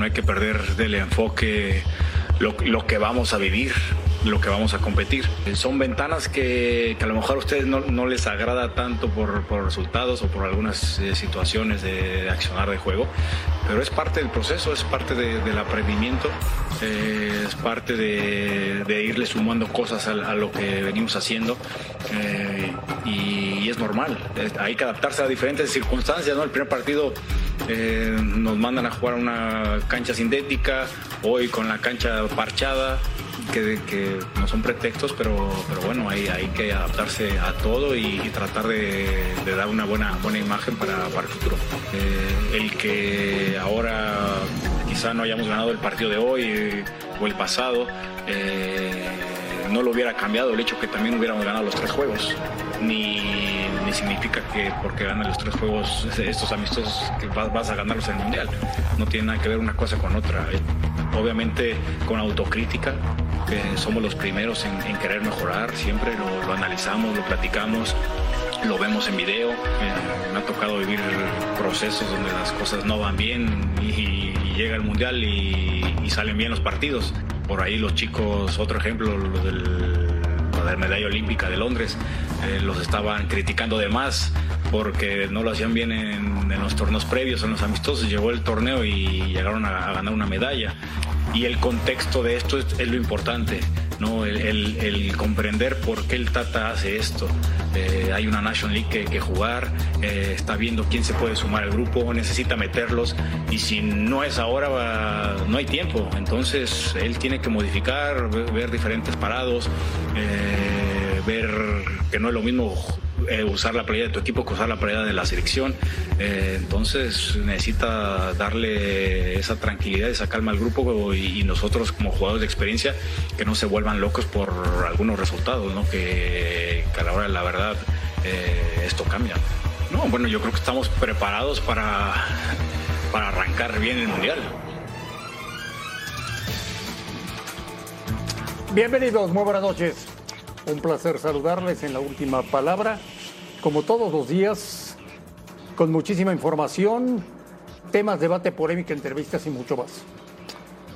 no hay que perder del enfoque lo, que vamos a vivir lo que vamos a competir. Son ventanas que, que a lo mejor a ustedes no, les agrada tanto por, resultados o por algunas eh, situaciones de, accionar de juego, pero es parte del proceso, es parte de, del aprendimiento, eh, es parte de, irle sumando cosas a, a, lo que venimos haciendo eh, y, y, es normal. Hay que adaptarse a diferentes circunstancias, ¿no? El primer partido eh, nos mandan a jugar una cancha sintética, hoy con la cancha parchada que, no son pretextos, pero, pero bueno, hay, hay que adaptarse a todo y, tratar de, dar una buena, buena imagen para, para el futuro. Eh, el que ahora quizá no hayamos ganado el partido de hoy eh, o el pasado, no lo hubiera cambiado el hecho que también hubiéramos ganado los tres juegos, ni, ni significa que porque ganas los tres juegos, estos amistosos, vas, a ganarlos en el Mundial. No tiene nada que ver una cosa con otra. Obviamente con autocrítica, somos los primeros en, querer mejorar, siempre lo, analizamos, lo platicamos, lo vemos en video. Eh, me ha tocado vivir procesos donde las cosas no van bien y, llega el mundial y, salen bien los partidos. Por ahí los chicos, otro ejemplo, lo del, la medalla olímpica de Londres, eh, los estaban criticando de más porque no lo hacían bien en, los torneos previos, en los amistosos. Llegó el torneo y llegaron a, ganar una medalla y el contexto de esto es, lo importante, ¿no? El, comprender por qué el Tata hace esto. Eh, hay una National League que, que jugar, eh, está viendo quién se puede sumar al grupo, necesita meterlos y si no es ahora no hay tiempo. Entonces él tiene que modificar, ver, diferentes parados, ver que no es lo mismo eh, usar la playera de tu equipo que usar la playera de la selección. Eh, entonces necesita darle esa tranquilidad, esa calma al grupo y, nosotros como jugadores de experiencia que no se vuelvan locos por algunos resultados, ¿no? que, que a la hora la verdad eh, esto cambia. No, bueno, yo creo que estamos preparados para, para arrancar bien el Mundial. Bienvenidos, muy buenas noches. Un placer saludarles en la última palabra, como todos los días, con muchísima información, temas, debate, polémica, entrevistas y mucho más.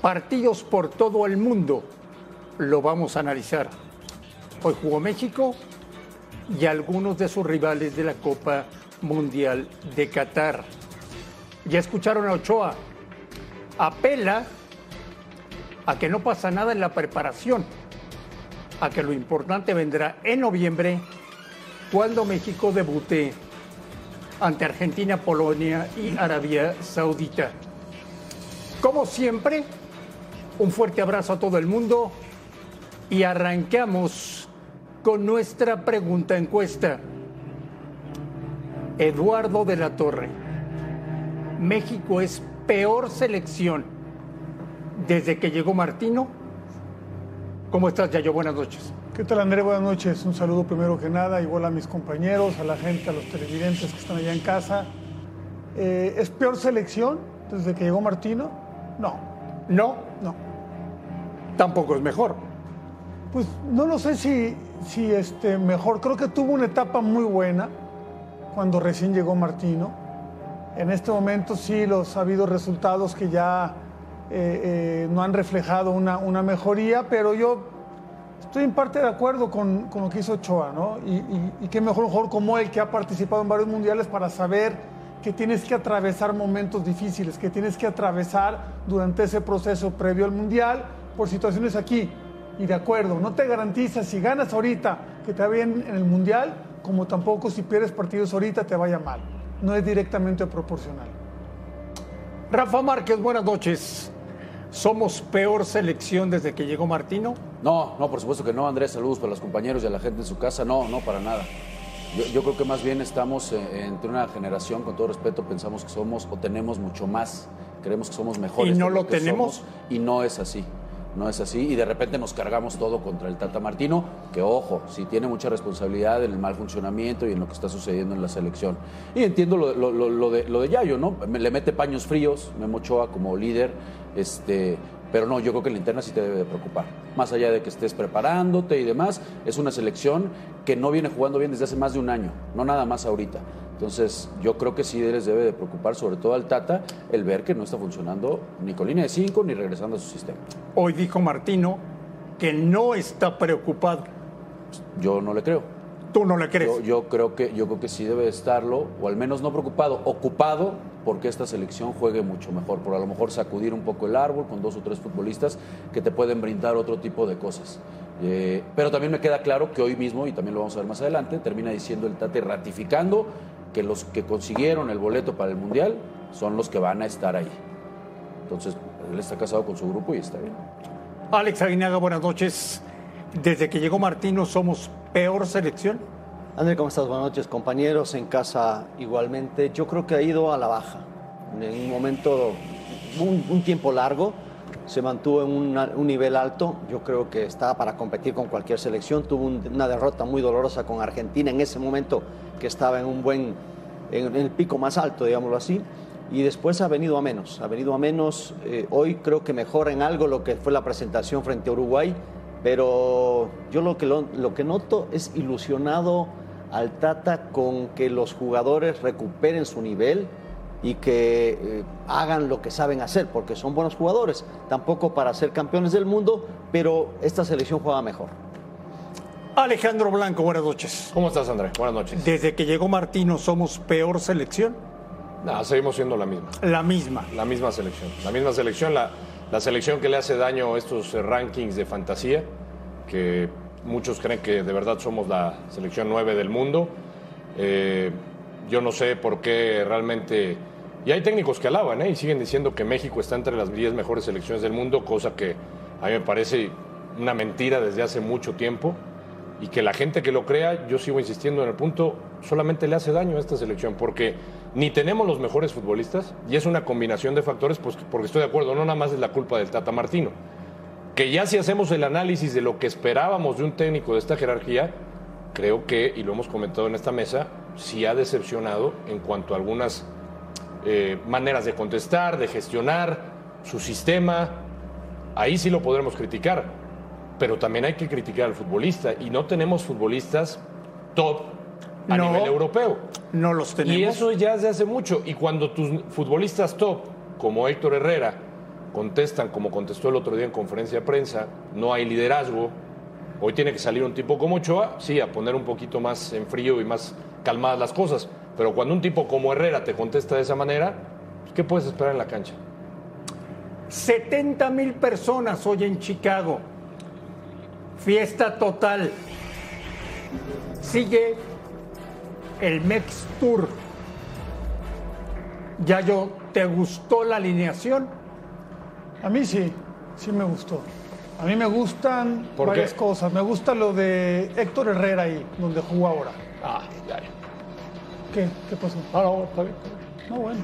Partidos por todo el mundo lo vamos a analizar. Hoy jugó México y algunos de sus rivales de la Copa Mundial de Qatar. Ya escucharon a Ochoa. Apela a que no pasa nada en la preparación a que lo importante vendrá en noviembre cuando México debute ante Argentina, Polonia y Arabia Saudita. Como siempre, un fuerte abrazo a todo el mundo y arrancamos con nuestra pregunta encuesta. Eduardo de la Torre, ¿México es peor selección desde que llegó Martino? ¿Cómo estás, Yayo? Buenas noches. ¿Qué tal, André? Buenas noches. Un saludo primero que nada, igual a mis compañeros, a la gente, a los televidentes que están allá en casa. Eh, ¿Es peor selección desde que llegó Martino? No. ¿No? No. Tampoco es mejor. Pues no lo sé si, si este, mejor. Creo que tuvo una etapa muy buena cuando recién llegó Martino. En este momento sí los ha habido resultados que ya eh, eh, no han reflejado una, una, mejoría, pero yo estoy en parte de acuerdo con, con lo que hizo Ochoa, ¿no? Y, y, y qué mejor jugador como él que ha participado en varios mundiales para saber que tienes que atravesar momentos difíciles, que tienes que atravesar durante ese proceso previo al mundial por situaciones aquí. Y de acuerdo, no te garantiza si ganas ahorita que te va bien en el mundial, como tampoco si pierdes partidos ahorita te vaya mal. No es directamente proporcional. Rafa Márquez, buenas noches. ¿Somos peor selección desde que llegó Martino? No, no, por supuesto que no, Andrés. Saludos para los compañeros y a la gente en su casa. No, no, para nada. Yo, yo creo que más bien estamos eh, entre una generación, con todo respeto, pensamos que somos o tenemos mucho más. Creemos que somos mejores. ¿Y no lo tenemos? Somos, y no es así. No es así. Y de repente nos cargamos todo contra el Tata Martino, que ojo, sí tiene mucha responsabilidad en el mal funcionamiento y en lo que está sucediendo en la selección. Y entiendo lo, lo, lo, lo de, lo de Yayo, ¿no? Le mete paños fríos, Memo Ochoa como líder este, pero no, yo creo que la interna sí te debe de preocupar. Más allá de que estés preparándote y demás, es una selección que no viene jugando bien desde hace más de un año, no nada más ahorita. Entonces, yo creo que sí les debe de preocupar, sobre todo al Tata, el ver que no está funcionando ni con línea de 5 ni regresando a su sistema. Hoy dijo Martino que no está preocupado. Yo no le creo. ¿Tú no le crees? Yo, yo creo que, yo creo que sí debe estarlo, o al menos no preocupado, ocupado porque esta selección juegue mucho mejor, por a lo mejor sacudir un poco el árbol con dos o tres futbolistas que te pueden brindar otro tipo de cosas. Eh, pero también me queda claro que hoy mismo, y también lo vamos a ver más adelante, termina diciendo el Tate ratificando que los que consiguieron el boleto para el Mundial son los que van a estar ahí. Entonces, él está casado con su grupo y está bien. Alex Aguinaga, buenas noches. Desde que llegó Martino, ¿somos peor selección? André, ¿cómo estás? Buenas noches, compañeros. En casa igualmente. Yo creo que ha ido a la baja. En un momento, un, tiempo largo, se mantuvo en un nivel alto. Yo creo que está para competir con cualquier selección. Tuvo un- una derrota muy dolorosa con Argentina en ese momento que estaba en un buen, en, en el pico más alto, digámoslo así. Y después ha venido a menos, ha venido a menos. Eh, hoy creo que mejora en algo lo que fue la presentación frente a Uruguay, pero yo lo que, lo, lo que noto es ilusionado al Tata con que los jugadores recuperen su nivel y que eh, hagan lo que saben hacer, porque son buenos jugadores, tampoco para ser campeones del mundo, pero esta selección juega mejor. Alejandro Blanco, buenas noches. ¿Cómo estás, André? Buenas noches. Desde que llegó Martino, ¿somos peor selección? No, seguimos siendo la misma. La misma. La misma selección. La misma selección, la, la selección que le hace daño a estos eh, rankings de fantasía, que muchos creen que de verdad somos la selección 9 del mundo. Eh, yo no sé por qué realmente... Y hay técnicos que alaban ¿eh? y siguen diciendo que México está entre las 10 mejores selecciones del mundo, cosa que a mí me parece una mentira desde hace mucho tiempo. Y que la gente que lo crea, yo sigo insistiendo en el punto, solamente le hace daño a esta selección, porque ni tenemos los mejores futbolistas, y es una combinación de factores, pues porque estoy de acuerdo, no nada más es la culpa del Tata Martino. Que ya si hacemos el análisis de lo que esperábamos de un técnico de esta jerarquía, creo que, y lo hemos comentado en esta mesa, sí ha decepcionado en cuanto a algunas eh, maneras de contestar, de gestionar su sistema. Ahí sí lo podremos criticar, pero también hay que criticar al futbolista y no tenemos futbolistas top a No. nivel europeo. No los tenemos. Y eso ya desde hace mucho. Y cuando tus futbolistas top, como Héctor Herrera, contestan como contestó el otro día en conferencia de prensa, no hay liderazgo, hoy tiene que salir un tipo como Ochoa, sí, a poner un poquito más en frío y más calmadas las cosas. Pero cuando un tipo como Herrera te contesta de esa manera, ¿qué puedes esperar en la cancha? 70 mil personas hoy en Chicago. Fiesta total. Sigue el Mex Tour. Yayo, ¿te gustó la alineación? A mí sí, sí me gustó. A mí me gustan ¿Por varias qué? cosas. Me gusta lo de Héctor Herrera ahí, donde jugó ahora. Ah, ya, ya. ¿Qué? ¿Qué pasó? No, no, está bien. No, bueno.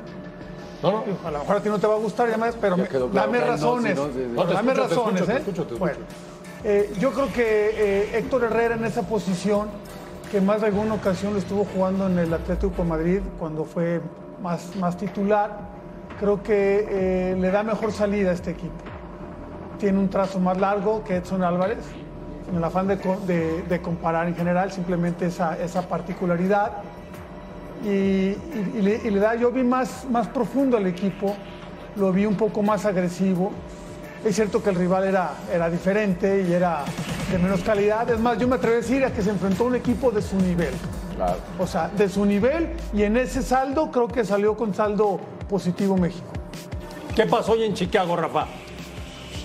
No, no. A lo mejor a ti no te va a gustar, ya me- pero Ya claro. dame razones. sí, no, sí, sí. No, te dame escucho, te razones, te ¿eh? escucho, te escucho. Bueno, eh, yo creo que eh, Héctor Herrera en esa posición, que más de alguna ocasión lo estuvo jugando en el Atlético de Madrid cuando fue más, más titular, creo que eh, le da mejor salida a este equipo. Tiene un trazo más largo que Edson Álvarez, en el afán de, de- de comparar en general, simplemente esa, esa particularidad y le, y le da, yo vi más, más profundo al equipo, lo vi un poco más agresivo. Es cierto que el rival era, era diferente y era de menos calidad. Es más, yo me atrevo a decir a que se enfrentó a un equipo de su nivel. Claro. O sea, de su nivel y en ese saldo creo que salió con saldo positivo México. ¿Qué pasó hoy en Chicago, Rafa?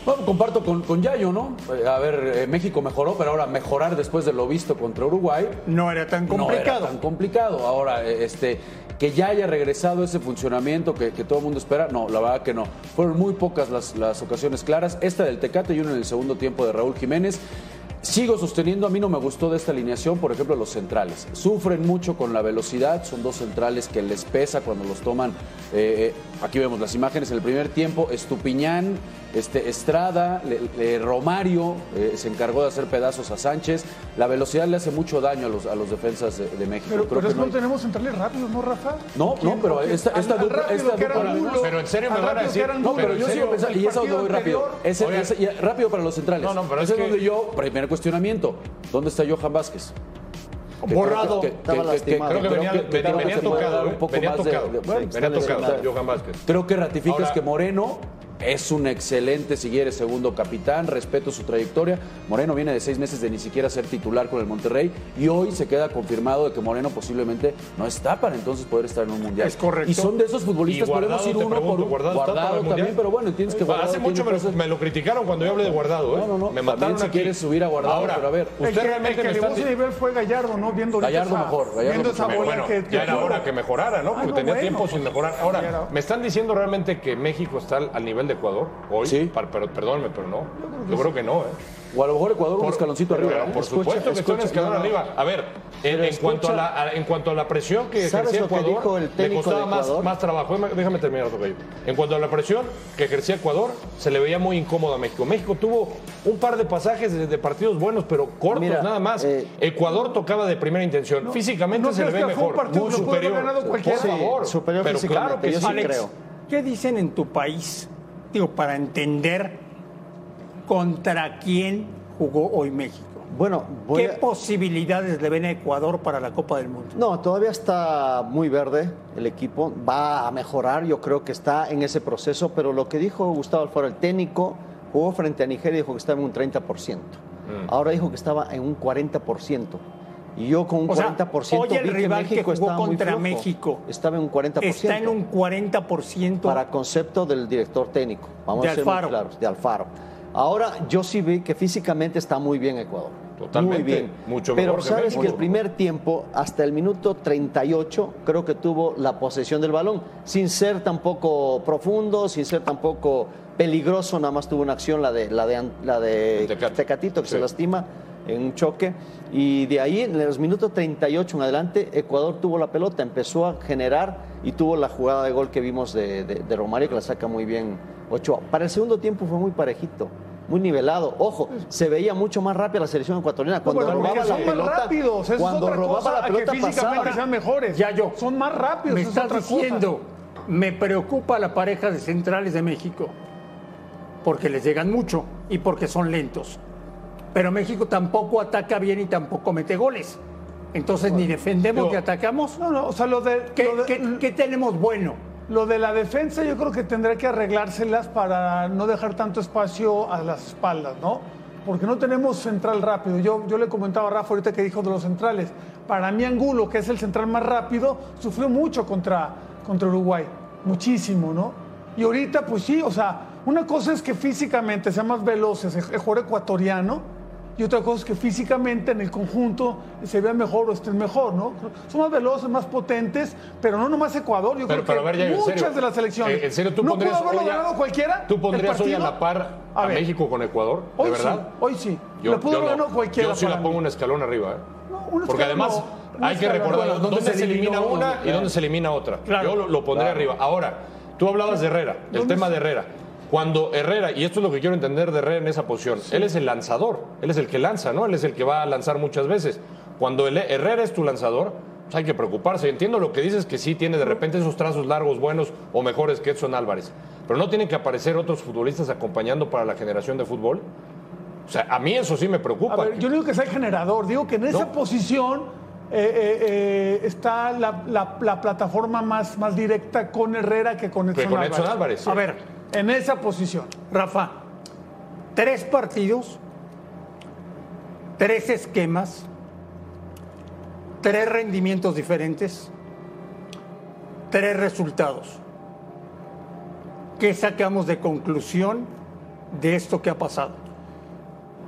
Bueno, comparto con, con Yayo, ¿no? Eh, A ver, eh, México mejoró, pero ahora mejorar después de lo visto contra Uruguay No era tan no complicado. era tan complicado. Ahora, eh, este, que ya haya regresado ese funcionamiento que, que todo el mundo espera, no, la verdad que no. Fueron muy pocas las, las ocasiones claras. Esta del Tecate y una en el segundo tiempo de Raúl Jiménez. Sigo sosteniendo, a mí no me gustó de esta alineación, por ejemplo, los centrales. Sufren mucho con la velocidad, son dos centrales que les pesa cuando los toman. eh, eh, aquí vemos las imágenes en el primer tiempo. Estupiñán, este, Estrada, le- le- Romario eh, se encargó de hacer pedazos a Sánchez. La velocidad le hace mucho daño a los, a los defensas de, de México. Pero, Creo pero que es que no hay- tenemos centrales rápidos, ¿no, Rafa? No, no, pero esta- esta al- dupla- esta era Pero en serio me van a decir- No, pero yo sigo pensando, y es a donde voy rápido. Ese- rápido para los centrales. No, no, pero Ese es que- donde yo, primer cuestionamiento, ¿dónde está Johan Vázquez? Borrado. que- Estaba que- que- lastimado. Creo que venía, que- que venía- creo que venía tocado, un ¿eh? poco venía más de- tocado. de- bueno, venía está tocado, lesionado. Johan Vázquez. Creo que ratificas Ahora- que Moreno es un excelente, si quieres, segundo capitán, respeto su trayectoria. Moreno viene de seis meses de ni siquiera ser titular con el Monterrey y hoy se queda confirmado de que Moreno posiblemente no está para entonces poder estar en un mundial. Es correcto. Y son de esos futbolistas, Guardado, podemos ir uno pregunto, por uno. ¿Guardado está para el también, pero bueno, entiendes que Guardado Hace mucho me lo, cosas- me lo criticaron cuando yo hablé de Guardado, ¿eh? No, no, no. Me También mataron si aquí. quieres subir a Guardado, Ahora, pero a ver, usted el que, realmente el que me está nivel fue Gallardo, ¿no? Viendo Gallardo esa- mejor, Gallardo viendo esa bola Bueno, que, ya era hora que mejorara, ¿no? Porque no, tenía bueno. tiempo sin mejorar. Ya Ahora, ¿me están diciendo realmente que México está al nivel de Ecuador hoy? Sí. Pero, perdónme, pero no. Yo creo que no, ¿eh? O a lo mejor Ecuador un escaloncito Pero, arriba. ¿eh? Por Escucha, supuesto que está un escucha, escalón no, arriba. A ver, en, Pero en cuanto a escucha- la, a- en cuanto a la presión que ¿Sabes ejercía lo que Ecuador, dijo el le costaba de más, Ecuador? más trabajo. Déjame- terminar, Tocayo. En cuanto a la presión que ejercía Ecuador, se le veía muy incómodo a México. México tuvo un par de pasajes de, de partidos buenos, pero cortos Mira, nada más. eh, Ecuador tocaba de primera intención. Físicamente ¿no se le ve fue un mejor, partido muy superior. ganado cualquiera? Por Sí, favor. superior pero claro que yo sí. creo. ¿qué dicen en tu país? Para entender contra quién jugó hoy México. Bueno, voy ¿Qué a- posibilidades le ven a Ecuador para la Copa del Mundo? No, todavía está muy verde el equipo, va a mejorar, yo creo que está en ese proceso, pero lo que dijo Gustavo Alfaro, el técnico, jugó frente a Nigeria y dijo que estaba en un 30%. Mm. Ahora dijo que estaba en un 40%. Y yo con un O sea, 40% hoy el vi que rival que México jugó muy contra. México Estaba en un 40%. Está en un 40% para concepto del director técnico. Vamos De a ser muy Alfaro. claros, de Alfaro. Ahora yo sí vi que físicamente está muy bien Ecuador. Totalmente. Muy bien. Mucho Pero mejor sabes México. que el primer tiempo, hasta el minuto 38, creo que tuvo la posesión del balón, sin ser tampoco profundo, sin ser tampoco peligroso, nada más tuvo una acción, la de, la de, la de. Tecatito, que Sí. se lastima en un choque. Y de ahí, en los minutos 38 en adelante, Ecuador tuvo la pelota, empezó a generar y tuvo la jugada de gol que vimos de, de- de Romario, que la saca muy bien Ochoa. Para el segundo tiempo fue muy parejito. Muy nivelado. Ojo, se veía mucho más rápida la selección ecuatoriana. Cuando Bueno, robaba la son más pelota, rápidos, eso cuando es otra robaba cosa la que pelota físicamente pasaba. sean mejores. Ya yo. Son más rápidos, Me es estás otra cosa. diciendo, me preocupa la pareja de centrales de México, porque les llegan mucho y porque son lentos. Pero México tampoco ataca bien y tampoco mete goles. Entonces ni defendemos digo, ni atacamos. No, no, o sea, lo de, ¿Qué, lo de- qué- qué tenemos bueno? Lo de la defensa yo creo que tendrá que arreglárselas para no dejar tanto espacio a las espaldas, ¿no? Porque no tenemos central rápido. Yo, yo le comentaba a Rafa ahorita que dijo de los centrales. Para mí Angulo, que es el central más rápido, sufrió mucho contra, contra Uruguay. Muchísimo, ¿no? Y ahorita, pues sí, o sea, una cosa es que físicamente sea más veloz el el jugador ecuatoriano y otra cosa es que físicamente en el conjunto se vea mejor o estén mejor, ¿no? Son más veloces, más potentes, pero no nomás Ecuador. Yo Pero, creo pero que ver, ya, muchas serio. de las selecciones. Eh, En serio, tú ¿No pondrías pudo haberlo hoy a- ganado cualquiera? ¿Tú pondrías hoy a la par a. México con Ecuador? Hoy ¿De sí, verdad? hoy sí. Le pudo haber ganado cualquiera. Yo sí la pongo un escalón arriba, ¿eh? No, un Porque escalón además no, hay que recordar Bueno, dónde, ¿dónde se, elimina una y dónde se elimina otra. Claro. Yo lo, lo pondré arriba. Ahora, tú hablabas de Herrera, el ¿Dónde tema de Herrera. Cuando Herrera, y esto es lo que quiero entender de Herrera en esa posición, él es el lanzador, él es el que lanza, ¿no? Él es el que va a lanzar muchas veces. Cuando el Herrera es tu lanzador, pues hay que preocuparse. Entiendo lo que dices que sí tiene de repente esos trazos largos buenos o mejores que Edson Álvarez, pero no tienen que aparecer otros futbolistas acompañando para la generación de fútbol. O sea, a mí eso sí me preocupa. A ver, yo digo que sea el generador, digo que en esa No. posición eh, eh, eh, está la, la- la plataforma más, más directa con Herrera que con Edson con Álvarez. Edson Álvarez, sí. A ver, En esa posición. Rafa, tres partidos, tres esquemas, tres rendimientos diferentes, tres resultados. ¿Qué sacamos de conclusión de esto que ha pasado?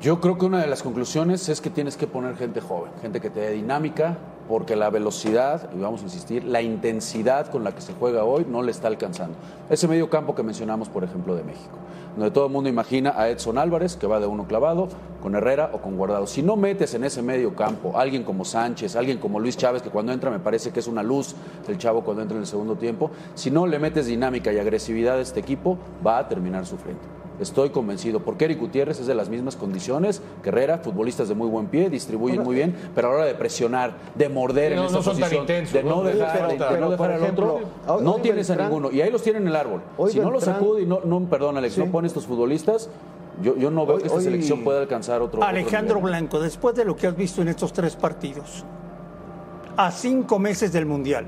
Yo creo que una de las conclusiones es que tienes que poner gente joven, gente que te dé dinámica, porque la velocidad, y vamos a insistir, la intensidad con la que se juega hoy no le está alcanzando. Ese medio campo que mencionamos, por ejemplo, de México, donde todo el mundo imagina a Edson Álvarez, que va de uno clavado, con Herrera o con Guardado. Si no metes en ese medio campo alguien como Sánchez, alguien como Luis Chávez, que cuando entra me parece que es una luz el chavo cuando entra en el segundo tiempo, si no le metes dinámica y agresividad a este equipo, va a terminar sufriendo. Estoy convencido, porque Eric Gutiérrez es de las mismas condiciones que Herrera, futbolistas de muy buen pie, distribuyen muy bien, pero a la hora de presionar, de morder Sí, en no- esa no son tan posición, intensos, de no ¿no? dejar, Pero- de no dejar al ejemplo, otro, hoy- no hoy tienes a ninguno. Y ahí los tienen en el árbol. Hoy si no los sacude y no, no perdón Alex, Sí. no pone estos futbolistas, yo, yo no veo Hoy- que esta hoy- selección pueda alcanzar otro Alejandro. Blanco, después de lo que has visto en estos tres partidos, a cinco meses del Mundial.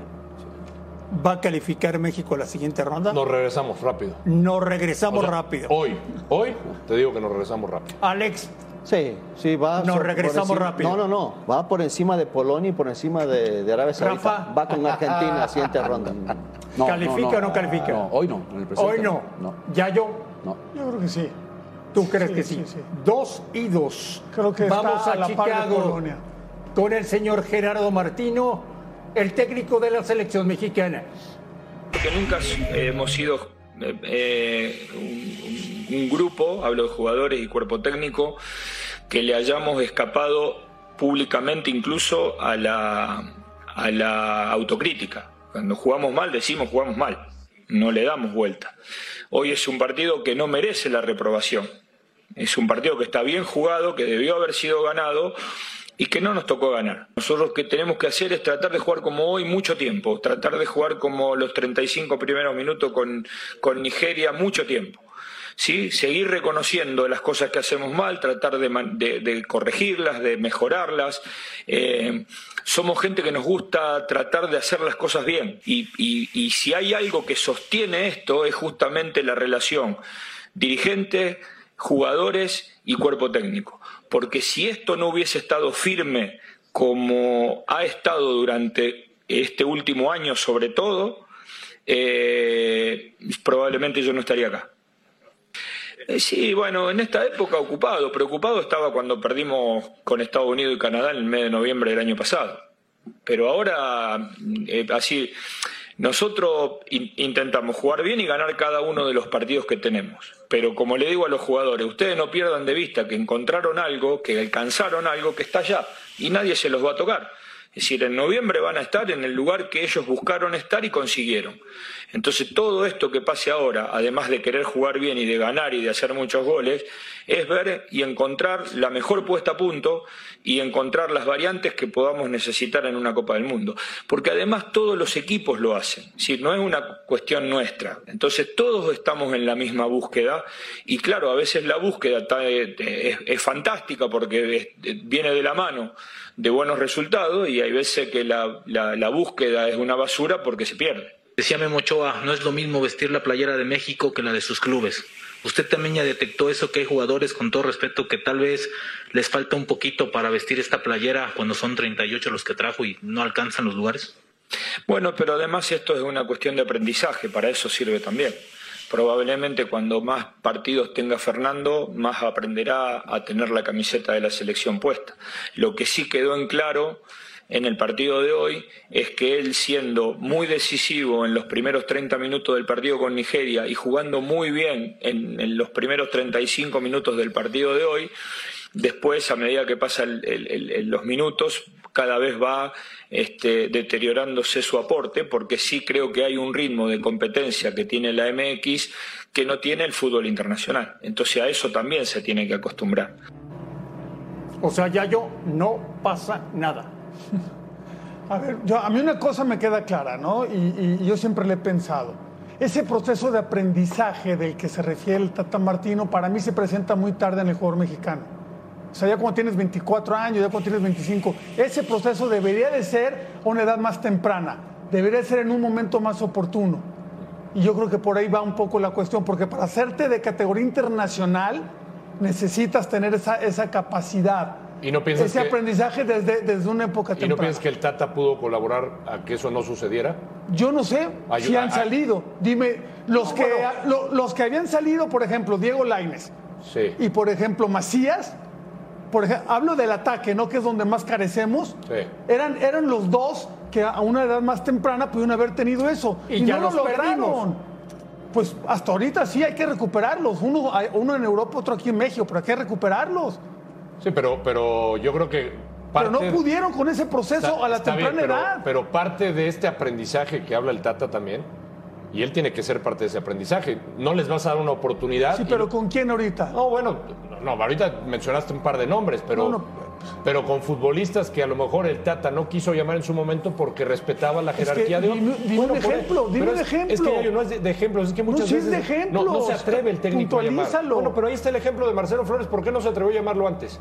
¿Va a calificar México a la siguiente ronda? Nos regresamos rápido. Nos regresamos O sea, rápido. Hoy, hoy te digo que nos regresamos rápido. Alex, Sí, sí, va. Nos por regresamos encima- rápido. No, no, no. Va por encima de Polonia y por encima de, de Arabia Saudita. Rafa. Va con Argentina a la siguiente ronda. No, ¿Califica o no califica? No, hoy no. En el presente hoy no. No. Ya yo, no. Yo creo que sí. ¿tú crees Sí, que sí? sí, sí. Dos y dos. Creo que está Vamos a a, la par de Chicago Polonia. con el señor Gerardo Martino, el técnico de la selección mexicana. Porque nunca hemos sido eh, eh, un, un grupo, hablo de jugadores y cuerpo técnico, que le hayamos escapado públicamente incluso a la, a la autocrítica. Cuando jugamos mal decimos jugamos mal, no le damos vuelta. Hoy es un partido que no merece la reprobación. Es un partido que está bien jugado, que debió haber sido ganado y que no nos tocó ganar. Nosotros lo que tenemos que hacer es tratar de jugar como hoy mucho tiempo, tratar de jugar como los 35 primeros minutos con, con Nigeria mucho tiempo. ¿Sí? Seguir reconociendo las cosas que hacemos mal, tratar de, corregirlas, de mejorarlas. Eh, somos gente que nos gusta tratar de hacer las cosas bien. Y, y- y si hay algo que sostiene esto es justamente la relación dirigente, jugadores y cuerpo técnico. Porque si esto no hubiese estado firme como ha estado durante este último año sobre todo, eh, probablemente yo no estaría acá. Eh, Sí, bueno, en esta época ocupado, preocupado estaba cuando perdimos con Estados Unidos y Canadá en el mes de noviembre del año pasado. Pero ahora, eh, así, nosotros in- intentamos jugar bien y ganar cada uno de los partidos que tenemos. Pero como le digo a los jugadores, ustedes no pierdan de vista que encontraron algo, que alcanzaron algo que está allá y nadie se los va a tocar. Es decir, en noviembre van a estar en el lugar que ellos buscaron estar y consiguieron. Entonces, todo esto que pase ahora, además de querer jugar bien y de ganar y de hacer muchos goles, es ver y encontrar la mejor puesta a punto y encontrar las variantes que podamos necesitar en una Copa del Mundo. Porque además todos los equipos lo hacen, decir, no es una cuestión nuestra. Entonces, todos estamos en la misma búsqueda y claro, a veces la búsqueda eh, es, fantástica porque viene de la mano de buenos resultados y hay veces que la- la búsqueda es una basura porque se pierde. Decía Memo Ochoa, no es lo mismo vestir la playera de México que la de sus clubes. Usted también ya detectó eso, que hay jugadores, con todo respeto, que tal vez les falta un poquito para vestir esta playera cuando son 38 los que trajo y no alcanzan los lugares. Bueno, pero además esto es una cuestión de aprendizaje, para eso sirve también. Probablemente cuando más partidos tenga Fernando, más aprenderá a tener la camiseta de la selección puesta. Lo que sí quedó en claro en el partido de hoy es que él siendo muy decisivo en los primeros 30 minutos del partido con Nigeria y jugando muy bien en, los primeros 35 minutos del partido de hoy, después a medida que pasan los minutos cada vez va este, deteriorándose su aporte porque sí creo que hay un ritmo de competencia que tiene la MX que no tiene el fútbol internacional. Entonces a eso también se tiene que acostumbrar. O sea, ya yo no pasa nada. A ver, yo, a mí una cosa me queda clara, ¿no? Y, yo siempre le he pensado. Ese proceso de aprendizaje del que se refiere el Tata Martino, para mí se presenta muy tarde en el jugador mexicano. O sea, ya cuando tienes 24 años, ya cuando tienes 25, ese proceso debería de ser a una edad más temprana, debería de ser en un momento más oportuno. Y yo creo que por ahí va un poco la cuestión, porque para hacerte de categoría internacional necesitas tener esa, esa capacidad, ¿Y no piensas ese que- aprendizaje desde, desde una época ¿Y no temprana. piensas que el Tata pudo colaborar a que eso no sucediera? Yo no sé si han salido. Dime, los, No, que, bueno. lo- los que habían salido, por ejemplo, Diego Laines Sí. y, por ejemplo, Macías, por ejemplo, hablo del ataque, ¿no? Que es donde más carecemos. Sí. Eran, eran los dos que a una edad más temprana pudieron haber tenido eso. Y ya no los lo lograron. perdimos. Pues hasta ahorita sí hay que recuperarlos. Uno, uno en Europa, otro aquí en México, pero hay que recuperarlos. Sí, pero, pero yo creo que parte... Pero no pudieron con ese proceso Está- a la bien, temprana pero, edad. pero parte de este aprendizaje que habla el Tata también, y él tiene que ser parte de ese aprendizaje. No les vas a dar una oportunidad. sí, y- pero ¿con quién ahorita? No, bueno, no, ahorita mencionaste un par de nombres, pero, No, no. Pero con futbolistas que a lo mejor el Tata no quiso llamar en su momento porque respetaba la que jerarquía de dime- dime un por- ejemplo, dime un es- ejemplo. Es que Yayo, no es de, de ejemplos, es que muchas es veces de no, no se ejemplos. atreve el técnico a llamar. Bueno, pero ahí está el ejemplo de Marcelo Flores, ¿por qué no se atrevió a llamarlo antes?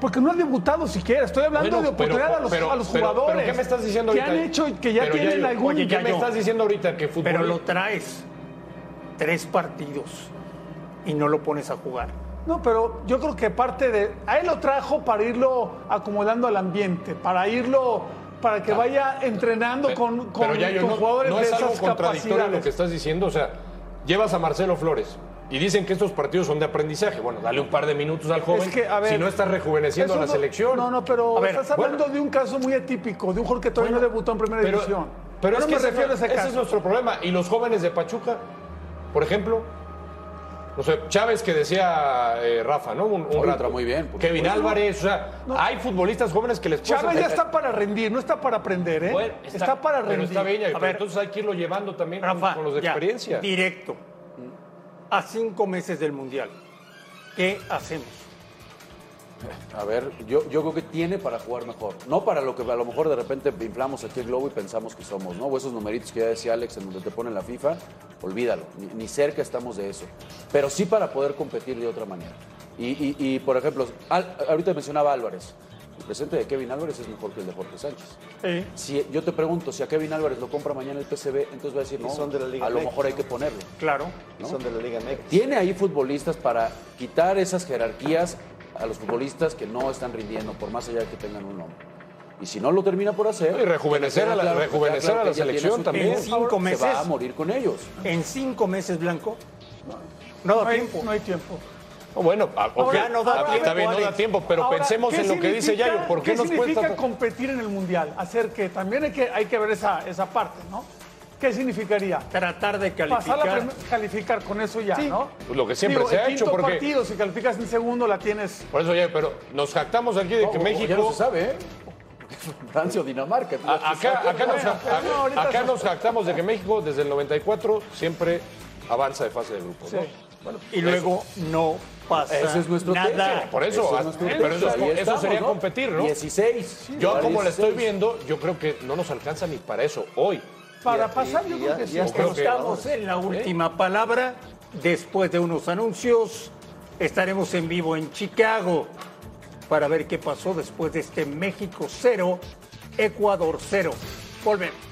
Porque no ha debutado siquiera. Estoy hablando Bueno, de oportunidad pero- a los, pero- a los pero- jugadores. pero ¿qué me estás diciendo que ahorita? han hecho, que ya Pero tienen yo- algún... Oye, ¿qué me estás diciendo ahorita? Que fútbol... Pero lo traes tres partidos y no lo pones a jugar. No, pero yo creo que parte de. A él lo trajo para irlo acomodando al ambiente, para irlo. para que vaya entrenando con, con, pero ya con no, jugadores no de es algo esas contradictorio capacidades. lo que estás diciendo. O sea, llevas a Marcelo Flores y dicen que estos partidos son de aprendizaje. Bueno, dale un par de minutos al joven. Es que, a ver, si no estás rejuveneciendo a la no- selección. No, no, pero ver, estás hablando bueno. de un caso muy atípico, de un jugador que todavía Bueno, no debutó en primera pero, división. Pero es no que me refiero a ese ese caso. es nuestro problema. Y los jóvenes de Pachuca, por ejemplo, no sé, Chávez que decía eh, Rafa, ¿no? Un, un rato. muy bien, Kevin supuesto. Álvarez, o sea, hay futbolistas jóvenes que les puedes Chávez ya está para rendir, no está para aprender, ¿eh? Bueno, está, para pero rendir. está bien, pero ver. entonces hay que irlo llevando también con- Rafa, con, los de ya, experiencia. Directo. A cinco meses del Mundial. ¿Qué hacemos? A ver, yo, yo creo que tiene para jugar mejor. No para lo que a lo mejor de repente inflamos aquí el globo y pensamos que somos, ¿no? O esos numeritos que ya decía Alex en donde te ponen la FIFA, olvídalo. Ni, ni cerca estamos de eso. Pero sí para poder competir de otra manera. Y, y- y, por ejemplo, Al- ahorita mencionaba Álvarez. El presente de Kevin Álvarez es mejor que el de Jorge Sánchez. Sí. Si yo te pregunto si a Kevin Álvarez lo compra mañana el PCB, entonces va a decir, no, son de la Liga a lo mejor hay que ponerlo. Claro. Y son de la Liga MX. Tiene ahí futbolistas para quitar esas jerarquías a los futbolistas que no están rindiendo, por más allá de que tengan un nombre. Y si no lo termina por hacer. Y rejuvenecer a la- rejuvenecer a la selección también. En cinco Se meses. va a morir con ellos. En cinco meses, Blanco. No No da hay, tiempo. no hay tiempo. No, bueno, ah, ok, Ahora no da tiempo, está bien, no da tiempo, pero Ahora, pensemos ¿qué en lo que dice Yayo. ¿Por qué, nos significa cuesta? competir en el Mundial? Hacer que también hay que, hay que ver esa, esa parte, ¿no? ¿Qué significaría? Tratar de Pasar la calificar. calificar con eso ya, Sí. ¿no? Pues lo que siempre Digo, se ha el hecho, quinto porque partido, si calificas en segundo, la tienes. por eso ya, pero nos jactamos aquí de que México Ya no se sabe, ¿eh? Francia o Dinamarca. A- Acá, nos, acá jactamos de que México desde el 94 siempre avanza de fase de grupos. ¿no? Bueno, Y luego no pasa Ese es nuestro nada. tema. Por eso, Ese ah, es nuestro pero eso eso sería competir, ¿no? 16. yo como le estoy 16. viendo, yo creo que no nos alcanza ni para eso hoy. Para pasar, yo creo que sí. Estamos en la última palabra. Después de unos anuncios, estaremos en vivo en Chicago para ver qué pasó después de este México 0, Ecuador 0. Volvemos.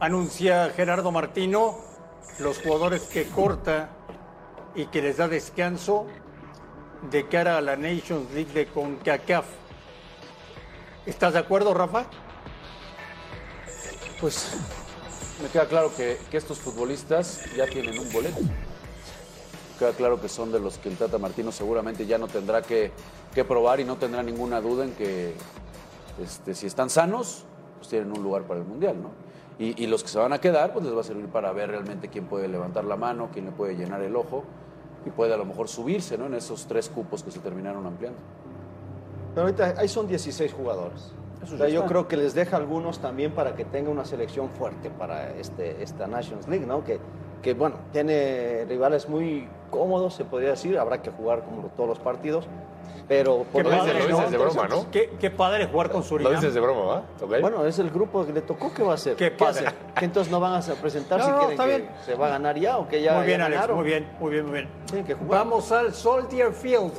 Anuncia Gerardo Martino los jugadores que corta y que les da descanso de cara a la Nations League de CONCACAF. ¿Estás de acuerdo, Rafa? Pues me queda claro que, estos futbolistas ya tienen un boleto. Queda claro que son de los que el Tata Martino seguramente ya no tendrá que, que probar y no tendrá ninguna duda en que este, si están sanos, pues tienen un lugar para el Mundial, ¿no? Y, los que se van a quedar, pues les va a servir para ver realmente quién puede levantar la mano, quién le puede llenar el ojo y puede a lo mejor subirse, ¿no? En esos tres cupos que se terminaron ampliando. Pero ahorita ahí son 16 jugadores. Eso O sea, ya yo creo que les deja algunos también para que tenga una selección fuerte para este, esta Nations League, ¿no? Que, que, bueno, tiene rivales muy cómodos, se podría decir. Habrá que jugar como todos los partidos. Pero por Lo dices, padre, lo dices de broma, ¿no? Qué, qué padre jugar con Lo Surinam. dices de broma, ¿va? Bueno, es el grupo que le tocó, ¿qué va a hacer? Qué padre. hace? ¿Que entonces no van a presentar No, si no, quieren está que bien. se va a ganar ya o que ya muy bien, ya Alex, ganaron? muy bien, muy bien, muy bien. Tienen que jugar. Vamos al Soldier Field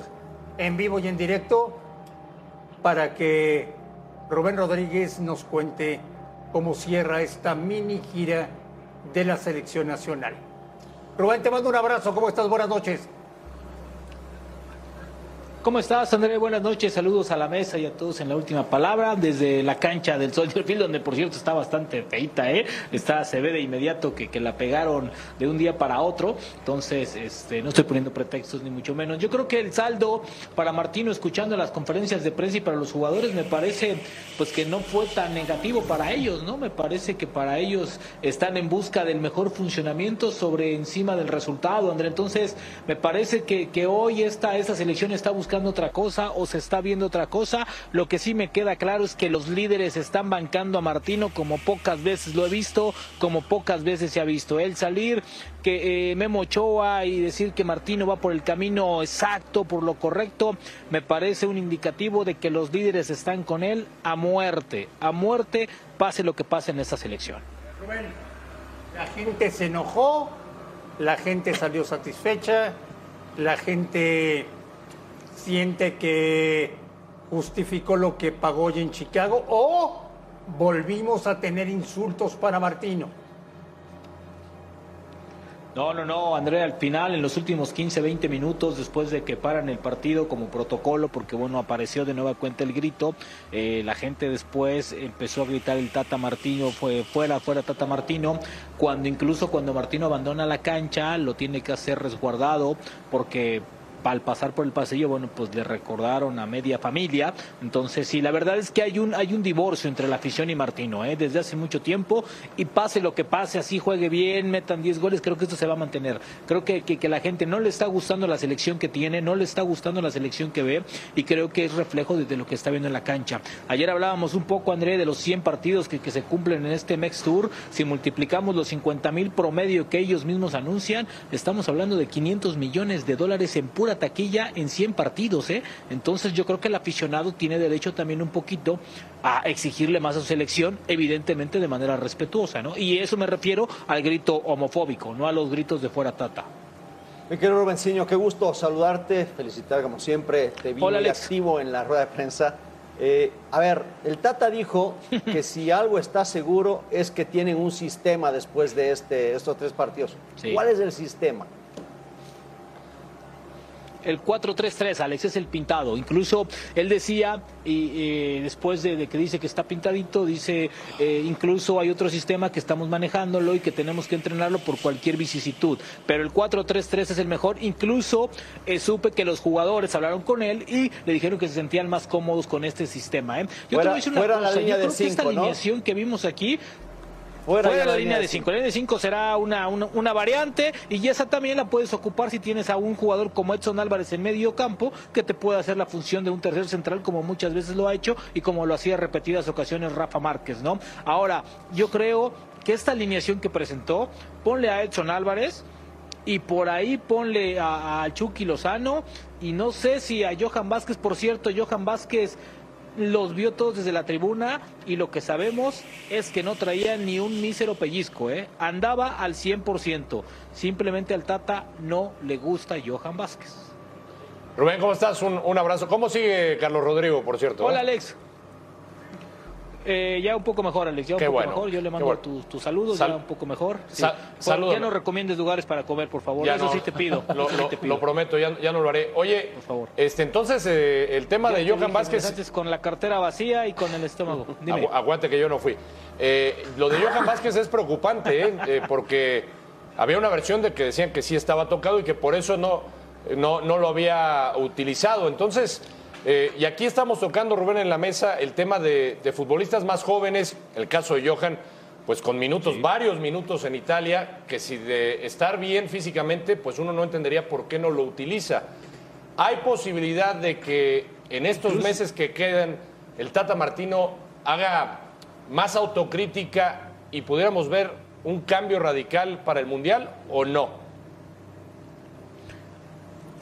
en vivo y en directo para que Rubén Rodríguez nos cuente cómo cierra esta mini gira de la selección nacional. Rubén, te mando un abrazo. ¿Cómo estás? Buenas noches. ¿Cómo estás, André? Buenas noches, saludos a la mesa y a todos en la última palabra, desde la cancha del Soldier Field, donde por cierto está bastante feita, ¿eh? Está, se ve de inmediato que, que la pegaron de un día para otro, entonces este, no estoy poniendo pretextos ni mucho menos. Yo creo que el saldo para Martino, escuchando las conferencias de prensa y para los jugadores, me parece pues que no fue tan negativo para ellos, ¿no? Me parece que para ellos están en busca del mejor funcionamiento sobre encima del resultado, André. Entonces, me parece que, que hoy esta, esta selección está buscando otra cosa o se está viendo otra cosa. Lo que sí me queda claro es que los líderes están bancando a Martino como pocas veces lo he visto, como pocas veces se ha visto. Él salir, que eh, Memo Ochoa y decir que Martino va por el camino exacto, por lo correcto, me parece un indicativo de que los líderes están con él a muerte, a muerte, pase lo que pase en esta selección. La gente se enojó, la gente salió satisfecha, la gente siente que justificó lo que pagó hoy en Chicago o volvimos a tener insultos para Martino. No, no, no, André, al final, en los últimos 15, 20 minutos, después de que paran el partido como protocolo, porque bueno, apareció de nueva cuenta el grito, eh, la gente después empezó a gritar el Tata Martino, fue fuera, fuera Tata Martino, cuando incluso cuando Martino abandona la cancha, lo tiene que hacer resguardado, porque al pasar por el pasillo, bueno, pues le recordaron a media familia. Entonces, sí, la verdad es que hay un, hay un divorcio entre la afición y Martino, ¿eh? desde hace mucho tiempo. Y pase lo que pase, así juegue bien, metan 10 goles, creo que esto se va a mantener. Creo que, que, la gente no le está gustando la selección que tiene, no le está gustando la selección que ve, y creo que es reflejo de, lo que está viendo en la cancha. Ayer hablábamos un poco, André, de los 100 partidos que, que se cumplen en este Mex Tour. Si multiplicamos los 50 mil promedio que ellos mismos anuncian, estamos hablando de 500 millones de dólares en pura taquilla en 100 partidos, ¿eh? Entonces yo creo que el aficionado tiene derecho también un poquito a exigirle más a su selección, evidentemente de manera respetuosa, ¿no? Y eso me refiero al grito homofóbico, no a los gritos de fuera tata. Mi querido Rubencinho, qué gusto saludarte, felicitar como siempre, te vi muy activo en la rueda de prensa. Eh, a ver, el Tata dijo que si algo está seguro es que tienen un sistema después de este, estos tres partidos. ¿Cuál es el sistema? El 4-3-3, Alex, es el pintado. Incluso él decía, y después de, que dice que está pintadito, dice, eh, incluso hay otro sistema que estamos manejándolo y que tenemos que entrenarlo por cualquier vicisitud. Pero el 4-3-3 es el mejor. Incluso eh, supe que los jugadores hablaron con él y le dijeron que se sentían más cómodos con este sistema. ¿eh? Yo te voy a decir una cosa, yo creo que esta alineación que vimos aquí Fuera, de la, línea de 5. La línea de 5 será una, una, variante y esa también la puedes ocupar si tienes a un jugador como Edson Álvarez en medio campo que te puede hacer la función de un tercer central como muchas veces lo ha hecho y como lo hacía repetidas ocasiones Rafa Márquez, ¿no? Ahora, yo creo que esta alineación que presentó, ponle a Edson Álvarez y por ahí ponle a, a Chucky Lozano y no sé si a Johan Vázquez, por cierto, Johan Vázquez los vio todos desde la tribuna y lo que sabemos es que no traía ni un mísero pellizco, ¿eh? andaba al 100%. Simplemente al Tata no le gusta Johan Vázquez. Rubén, ¿cómo estás? Un, un abrazo. ¿Cómo sigue Carlos Rodrigo, por cierto? Hola, Alex. Eh, ya un poco mejor, Alex. Ya un poco mejor. Yo le mando tus saludos, ya un poco mejor. ya no recomiendes lugares para comer, por favor. Eso sí te pido. Lo, prometo, ya, ya, no lo haré. Oye, por favor. Este, entonces, eh, el tema de Johan Vázquez. Con la cartera vacía y con el estómago. Dime. aguante que yo no fui. Eh, lo de Johan Vázquez es preocupante, porque había una versión de que decían que sí estaba tocado y que por eso no, no, no lo había utilizado. Entonces. Eh, y aquí estamos tocando, Rubén, en la mesa el tema de, futbolistas más jóvenes, el caso de Johan, pues con minutos, varios minutos en Italia, que si de estar bien físicamente, pues uno no entendería por qué no lo utiliza. ¿Hay posibilidad de que en estos meses que quedan el Tata Martino haga más autocrítica y pudiéramos ver un cambio radical para el Mundial o no?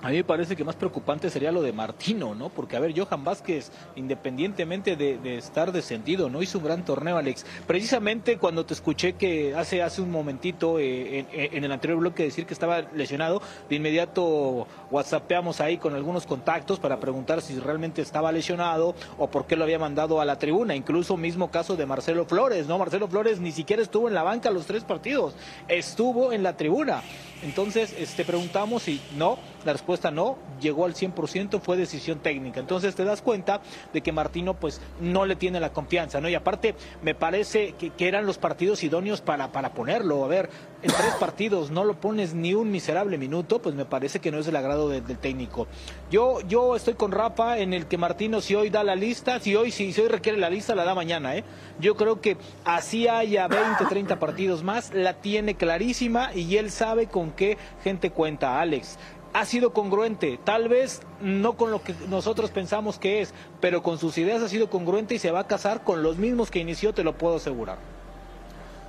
A mí me parece que más preocupante sería lo de Martino, ¿no? Porque, a ver, Johan Vázquez, independientemente de, estar descendido, no hizo un gran torneo, Alex. Precisamente cuando te escuché que hace, hace un momentito eh, en, el anterior bloque decir que estaba lesionado, de inmediato whatsappeamos ahí con algunos contactos para preguntar si realmente estaba lesionado o por qué lo había mandado a la tribuna. Incluso mismo caso de Marcelo Flores, ¿no? Marcelo Flores ni siquiera estuvo en la banca los tres partidos, estuvo en la tribuna. Entonces, este, preguntamos y no, la respuesta no, llegó al 100%, fue decisión técnica. Entonces te das cuenta de que Martino pues no le tiene la confianza, ¿no? Y aparte me parece que, eran los partidos idóneos para, para ponerlo. A ver, en tres partidos no lo pones ni un miserable minuto, pues me parece que no es el agrado del técnico. Yo, yo estoy con Rafa en el que Martino si hoy da la lista, si hoy, si, si hoy requiere la lista, la da mañana, ¿eh? Yo creo que así haya 20, 30 partidos más, la tiene clarísima y él sabe con qué gente cuenta, Alex ha sido congruente, tal vez no con lo que nosotros pensamos que es, pero con sus ideas ha sido congruente y se va a casar con los mismos que inició, te lo puedo asegurar.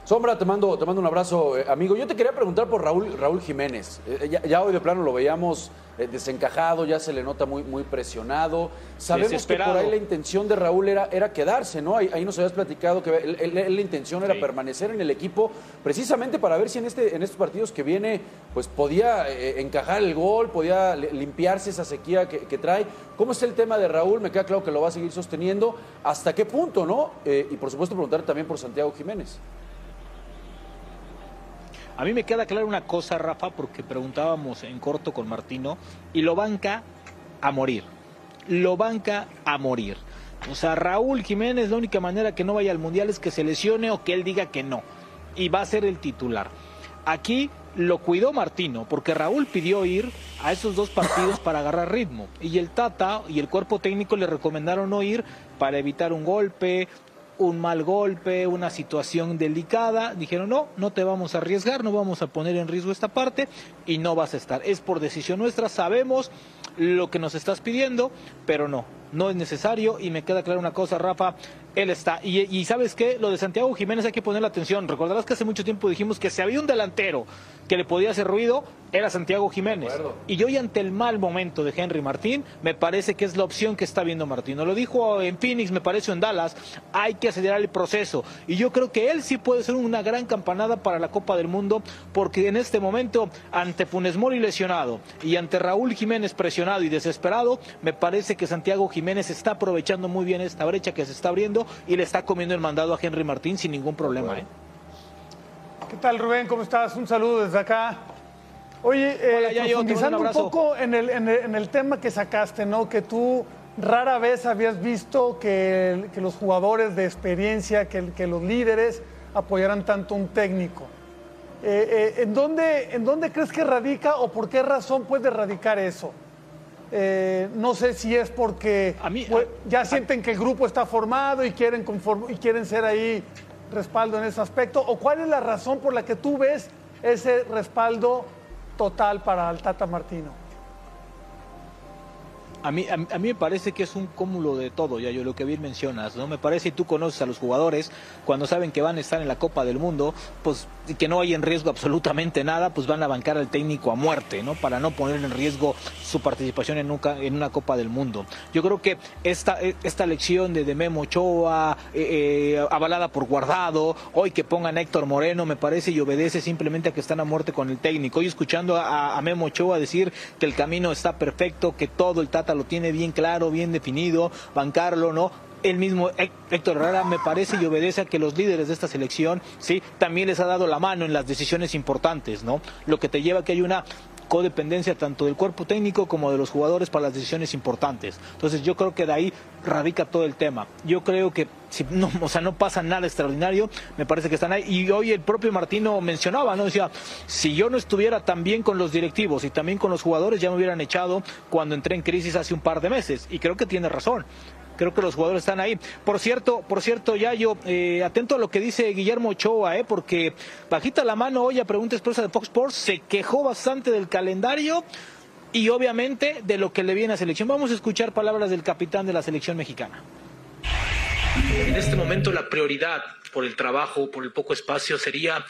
Sombra, te mando, te mando un abrazo, eh, amigo. Yo te quería preguntar por Raúl, Raúl Jiménez. Eh, ya, hoy de plano lo veíamos eh, desencajado, ya se le nota muy, muy presionado. Sabemos que por ahí la intención de Raúl era, era quedarse, ¿no? Ahí, nos habías platicado que la intención era permanecer en el equipo, precisamente para ver si en, este, en estos partidos que viene, pues podía encajar el gol, podía limpiarse esa sequía que, trae. ¿Cómo es el tema de Raúl? Me queda claro que lo va a seguir sosteniendo. ¿Hasta qué punto, no? y por supuesto preguntar también por Santiago Jiménez. A mí me queda claro una cosa, Rafa, porque preguntábamos en corto con Martino, y lo banca a morir. Lo banca a morir. O sea, Raúl Jiménez, la única manera que no vaya al Mundial es que se lesione o que él diga que no. Y va a ser el titular. Aquí lo cuidó Martino, porque Raúl pidió ir a esos dos partidos para agarrar ritmo. Y el Tata y el cuerpo técnico le recomendaron no ir para evitar un golpe, un mal golpe, una situación delicada, dijeron, no, no te vamos a arriesgar, no vamos a poner en riesgo esta parte y no vas a estar. Es por decisión nuestra, sabemos lo que nos estás pidiendo, pero no, no es necesario y me queda clara una cosa, Rafa, él está. Y, sabes qué, lo de Santiago Jiménez hay que poner la atención. Recordarás que hace mucho tiempo dijimos que si había un delantero que le podía hacer ruido, era Santiago Jiménez. Y hoy ante el mal momento de Henry Martín, me parece que es la opción que está viendo Martín. Lo dijo en Phoenix, me parece en Dallas, hay que acelerar el proceso. Y yo creo que él sí puede ser una gran campanada para la Copa del Mundo, porque en este momento, ante Funes Mori lesionado y ante Raúl Jiménez presionado y desesperado, me parece que Santiago Jiménez está aprovechando muy bien esta brecha que se está abriendo y le está comiendo el mandado a Henry Martín sin ningún problema. ¿eh? ¿Qué tal, Rubén? ¿Cómo estás? Un saludo desde acá. Oye, eh, profundizando un poco en el, en, el, tema que sacaste, ¿no? Que tú rara vez habías visto que, que los jugadores de experiencia, que, que, los líderes apoyaran tanto un técnico. Eh, eh, ¿en, dónde, ¿En dónde crees que radica o por qué razón puede radicar eso? Eh, no sé si es porque pues, ya sienten que el grupo está formado y quieren, y quieren ser ahí respaldo en ese aspecto, o cuál es la razón por la que tú ves ese respaldo total para el Tata Martino. A mí, a, mí me parece que es un cúmulo de todo, ya yo lo que bien mencionas, ¿no? Me parece, y tú conoces a los jugadores, cuando saben que van a estar en la Copa del Mundo, pues que no hay en riesgo absolutamente nada, pues van a bancar al técnico a muerte, ¿no? Para no poner en riesgo su participación en, en una Copa del Mundo. Yo creo que esta, esta lección de, de Memo Ochoa, eh, eh, avalada por Guardado, hoy que pongan Héctor Moreno, me parece y obedece simplemente a que están a muerte con el técnico. Hoy escuchando a, a Memo Ochoa decir que el camino está perfecto, que todo el Tata lo tiene bien claro, bien definido, bancarlo, ¿no? el mismo Héctor Herrera me parece y obedece a que los líderes de esta selección, sí, también les ha dado la mano en las decisiones importantes, ¿no? Lo que te lleva a que hay una codependencia tanto del cuerpo técnico como de los jugadores para las decisiones importantes. Entonces yo creo que de ahí radica todo el tema. Yo creo que si no, o sea, no pasa nada extraordinario, me parece que están ahí. Y hoy el propio Martino mencionaba, ¿no? Decía, si yo no estuviera tan bien con los directivos y también con los jugadores, ya me hubieran echado cuando entré en crisis hace un par de meses. Y creo que tiene razón creo que los jugadores están ahí. Por cierto, por cierto, ya yo eh, atento a lo que dice Guillermo Ochoa, eh, porque bajita la mano hoy a pregunta expresa de Fox Sports se quejó bastante del calendario y obviamente de lo que le viene a selección. Vamos a escuchar palabras del capitán de la selección mexicana. En este momento la prioridad por el trabajo, por el poco espacio, sería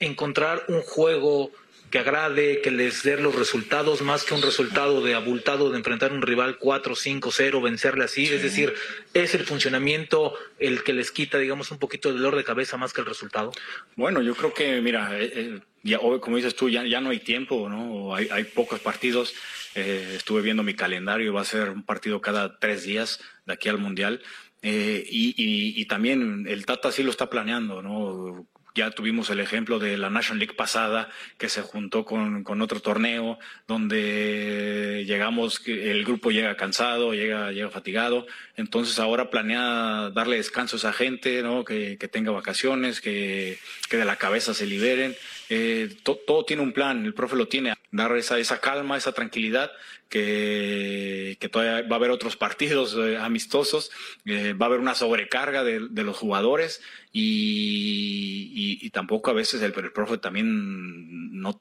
encontrar un juego que agrade, que les dé los resultados, más que un resultado de abultado de enfrentar un rival 4, 5, 0, vencerle así. Es decir, es el funcionamiento el que les quita, digamos, un poquito de dolor de cabeza más que el resultado. Bueno, yo creo que, mira, eh, eh, ya, como dices tú, ya, ya no hay tiempo, ¿no? Hay, hay pocos partidos. Eh, estuve viendo mi calendario, va a ser un partido cada tres días de aquí al Mundial. y, y, y, también el Tata sí lo está planeando, ¿no? Ya tuvimos el ejemplo de la National League pasada, que se juntó con, con otro torneo, donde llegamos, el grupo llega cansado, llega, llega fatigado. Entonces ahora planea darle descanso a esa gente, ¿no? que, que tenga vacaciones, que, que de la cabeza se liberen. Eh, todo tiene un plan, el profe lo tiene, dar esa, esa calma, esa tranquilidad, que, todavía va a haber otros partidos eh, amistosos, eh, va a haber una sobrecarga de, los jugadores y, y, tampoco a veces el, el, profe también no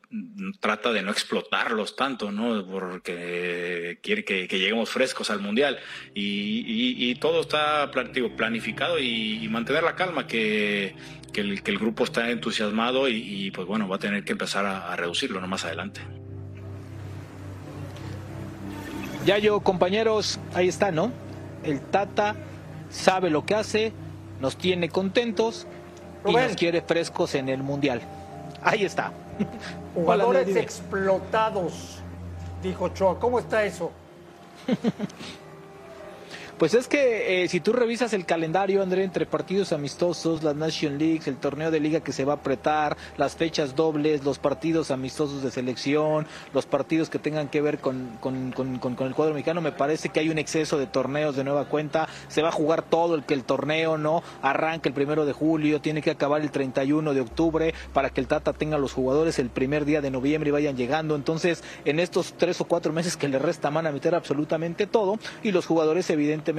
trata de no explotarlos tanto, ¿no? Porque quiere que, lleguemos frescos al mundial y, y todo está planificado y, mantener la calma que, el, que el grupo está entusiasmado y, pues bueno, va a tener que empezar a reducirlo ¿no? más adelante. Ya yo, compañeros, ahí está, ¿no? El Tata sabe lo que hace, nos tiene contentos y nos quiere frescos en el Mundial. Ahí está. Jugadores explotados, dijo Choa. ¿Cómo está eso? Pues es que eh, si tú revisas el calendario, André, entre partidos amistosos, las Nation Leagues, el torneo de liga que se va a apretar, las fechas dobles, los partidos amistosos de selección, los partidos que tengan que ver con, con, con, con, el cuadro mexicano, me parece que hay un exceso de torneos de nueva cuenta. Se va a jugar todo el que el torneo no arranque el primero de julio, tiene que acabar el 31 de octubre para que el Tata tenga los jugadores el primer día de noviembre y vayan llegando. Entonces, en estos tres o cuatro meses que le resta, van a meter absolutamente todo y los jugadores, evidentemente,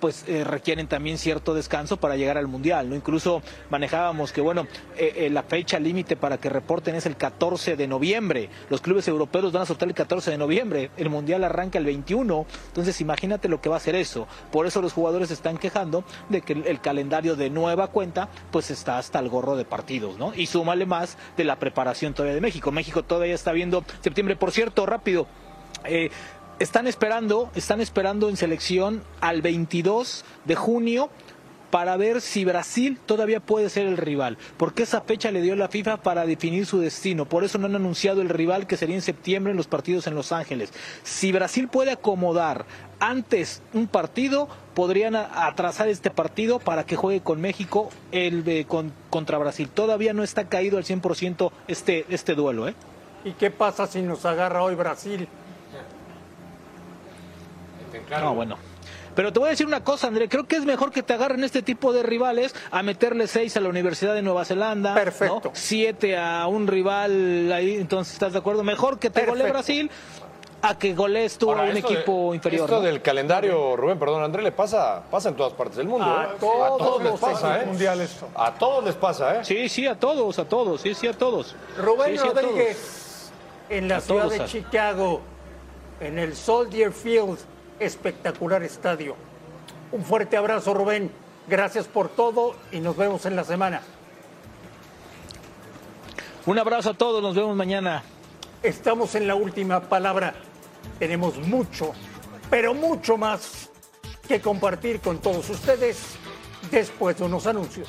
pues eh, requieren también cierto descanso para llegar al mundial no incluso manejábamos que bueno eh, eh, la fecha límite para que reporten es el 14 de noviembre. Los clubes europeos van a soltar el 14 de noviembre. El mundial arranca el 21 entonces imagínate lo que va a ser eso. Por eso los jugadores están quejando de que el, calendario de nueva cuenta pues está hasta el gorro de partidos no y súmale más de la preparación todavía de México. México todavía está viendo septiembre. Por cierto rápido están esperando, están esperando en selección al 22 de junio para ver si Brasil todavía puede ser el rival, porque esa fecha le dio la FIFA para definir su destino, por eso no han anunciado el rival que sería en septiembre en los partidos en Los Ángeles. Si Brasil puede acomodar antes un partido, podrían atrasar este partido para que juegue con México el, con, contra Brasil. Todavía no está caído al 100% este, este duelo. ¿eh? ¿Y qué pasa si nos agarra hoy Brasil? No, bueno. Pero te voy a decir una cosa, André, creo que es mejor que te agarren este tipo de rivales a meterle seis a la Universidad de Nueva Zelanda. Perfecto. Siete a un rival ahí, entonces, ¿estás de acuerdo? Mejor que te gole Brasil a que golees tú a un equipo inferior. Esto del calendario, Rubén, perdón, André, le pasa, pasa en todas partes del mundo. A, ¿eh? todos, a todos les pasa, ¿eh? Mundial esto. A todos les pasa, ¿eh? Sí, sí, a todos, a todos, sí, sí, a todos. Rubén sí, sí, Rodríguez, en la ciudad de Chicago, en el Soldier Field espectacular estadio. Un fuerte abrazo, Rubén. Gracias por todo y nos vemos en la semana. Un abrazo a todos, nos vemos mañana. Estamos en la última palabra. Tenemos mucho, pero mucho más que compartir con todos ustedes después de unos anuncios.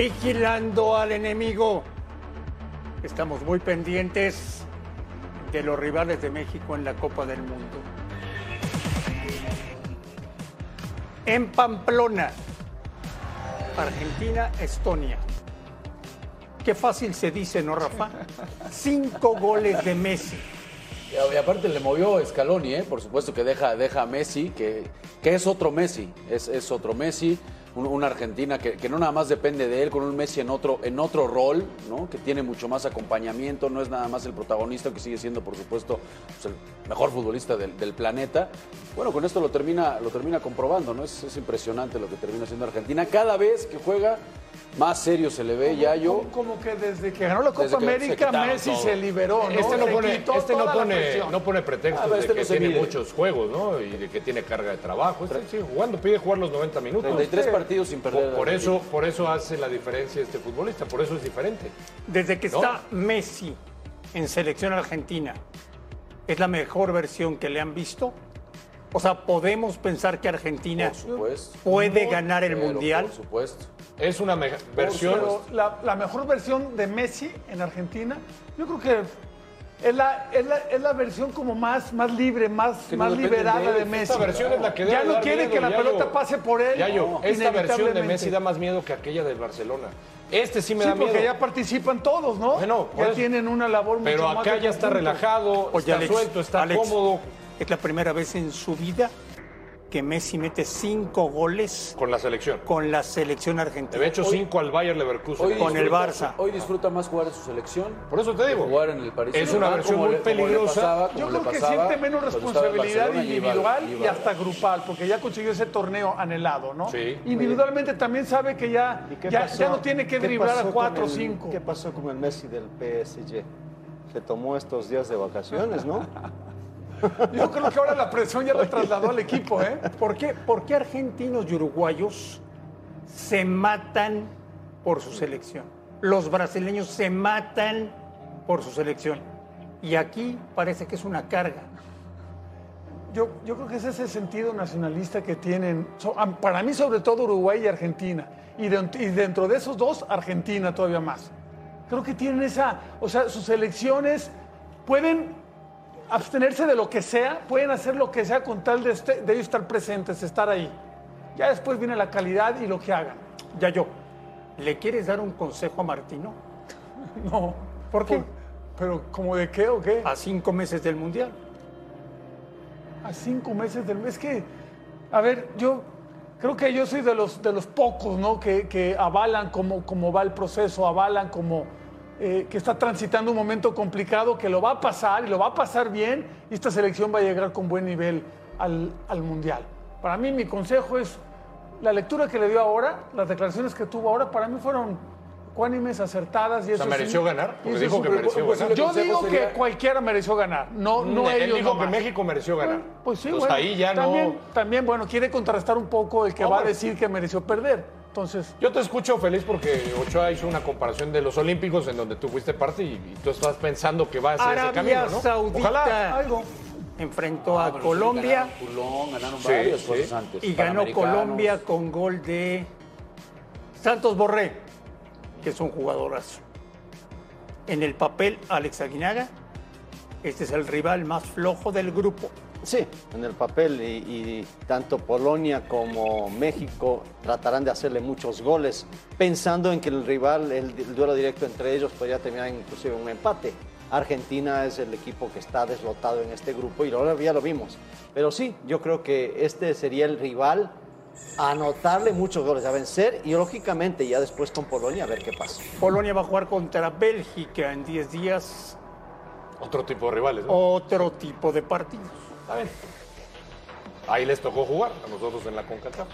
Vigilando al enemigo. Estamos muy pendientes de los rivales de México en la Copa del Mundo. En Pamplona, Argentina, Estonia. Qué fácil se dice, ¿no, Rafa? Cinco goles de Messi. Y aparte le movió Scaloni, ¿eh? por supuesto que deja, deja a Messi, que, que es otro Messi, es, es otro Messi. Un- una Argentina que, no nada más depende de él, con un Messi en otro, en otro rol, ¿no? que tiene mucho más acompañamiento, no es nada más el protagonista, que sigue siendo, por supuesto, pues, el mejor futbolista del, del planeta. Bueno, con esto lo termina, lo termina comprobando, ¿no? Es, es impresionante lo que termina haciendo Argentina. Cada vez que juega, más serio se le ve ya yo. Como, como que desde que ganó la Copa América, quitaron Messi todo. se liberó, ¿no? Este no Se pone, este no pone, no pone pretextos Ah, este de que no se tiene mide. muchos juegos, ¿no? Y de que tiene carga de trabajo. Este sigue jugando, pide jugar los 90 minutos. 33 partidos sin perder. Por, por eso, por eso hace la diferencia este futbolista, por eso es diferente. Desde que No. está Messi en selección argentina, ¿es la mejor versión que le han visto? O sea, ¿podemos pensar que Argentina supuesto. puede ganar el Mundial? Por supuesto. Es una me- versión. Pero la, la mejor versión de Messi en Argentina, yo creo que es la, es la, es la versión como más, más libre, más, no más liberada de. Messi. Esta versión es la que debe ya no dar quiere miedo, que la pelota pase por él. Yayo, No, esta versión de. Messi da más miedo que aquella del Barcelona. Este sí me Sí, da miedo. porque ya participan todos, ¿no? Bueno, ya eso. tienen una labor mucho Pero acá ya está relajado, Oye, está Alex, suelto, está Alex, cómodo Es la primera vez en su vida que Messi mete cinco goles con la selección. con la selección Le argentina. había hecho cinco al Bayern Leverkusen. Hoy Con el Barça. Hoy disfruta más jugar en su selección. Por eso te digo. Jugar en el Paris Es una versión muy peligrosa. pasaba- Yo creo que pasaba siente menos responsabilidad y individual y hasta grupal, porque ya consiguió ese torneo anhelado, ¿no? Sí. Individualmente también sabe que ya, ¿Y qué ya, ya no tiene que ¿Qué driblar a 4 o 5. ¿Qué pasó con el Messi del PSG? Se tomó estos días de vacaciones, ¿no? Yo creo que ahora la presión ya la trasladó al equipo, ¿eh? ¿Por qué, por qué argentinos y uruguayos se matan por su selección? Los brasileños se matan por su selección. Y aquí parece que es una carga. Yo, yo creo que ese es el sentido nacionalista que tienen, so- para mí sobre todo Uruguay y Argentina, y, de- y dentro de esos dos, Argentina todavía más. Creo que tienen esa, o sea, sus elecciones pueden abstenerse de lo que sea, pueden hacer lo que sea con tal de, este- de ellos estar presentes, estar ahí. Ya después viene la calidad y lo que hagan. Ya yo, ¿le quieres dar un consejo a Martino? No. ¿Por qué? ¿Pero como de qué o qué? A cinco meses del Mundial. A cinco meses del mes. que, a ver, yo creo que yo soy de los, de los pocos, ¿no? Que, que avalan cómo, cómo va el proceso, avalan como eh, que está transitando un momento complicado, que lo va a pasar y lo va a pasar bien y esta selección va a llegar con buen nivel al, al Mundial. Para mí mi consejo es, la lectura que le dio ahora, las declaraciones que tuvo ahora, para mí fueron cuánimes, acertadas. Y O sea, eso sí- ¿mereció ganar? y Porque eso dijo que mereció pues, ganar. Yo digo sería- que cualquiera mereció ganar, no, no Él ellos dijo que nomás. México mereció ganar. Pues sí, Entonces, bueno. ahí ya también, no. También, bueno, quiere contrarrestar un poco el que No, va a decir que mereció perder. Entonces, Yo te escucho feliz porque Ochoa hizo una comparación de los Olímpicos en donde tú fuiste parte y, y tú estás pensando que va a ser ese Arabia camino, ¿no? Saudita Ojalá. algo. enfrentó Ah, a sí, Colombia ganaron Sí, sí. antes. y ganó. Colombia con gol de Santos Borré, que es un jugadorazo. En el papel, Alex Aguinaga, este es el rival más flojo del grupo. Sí, en el papel y, y tanto Polonia como México tratarán de hacerle muchos goles, pensando en que el rival, el, el duelo directo entre ellos podría terminar inclusive en un empate. Argentina es el equipo que está deslotado en este grupo y ahora ya lo vimos. Pero sí, yo creo que este sería el rival a anotarle muchos goles, a vencer y lógicamente ya después con Polonia a ver qué pasa. Polonia va a jugar contra Bélgica en 10 días, Otro tipo de rivales, ¿no? otro tipo de partidos. Está bien. Ahí les tocó jugar a nosotros en la CONCACAF.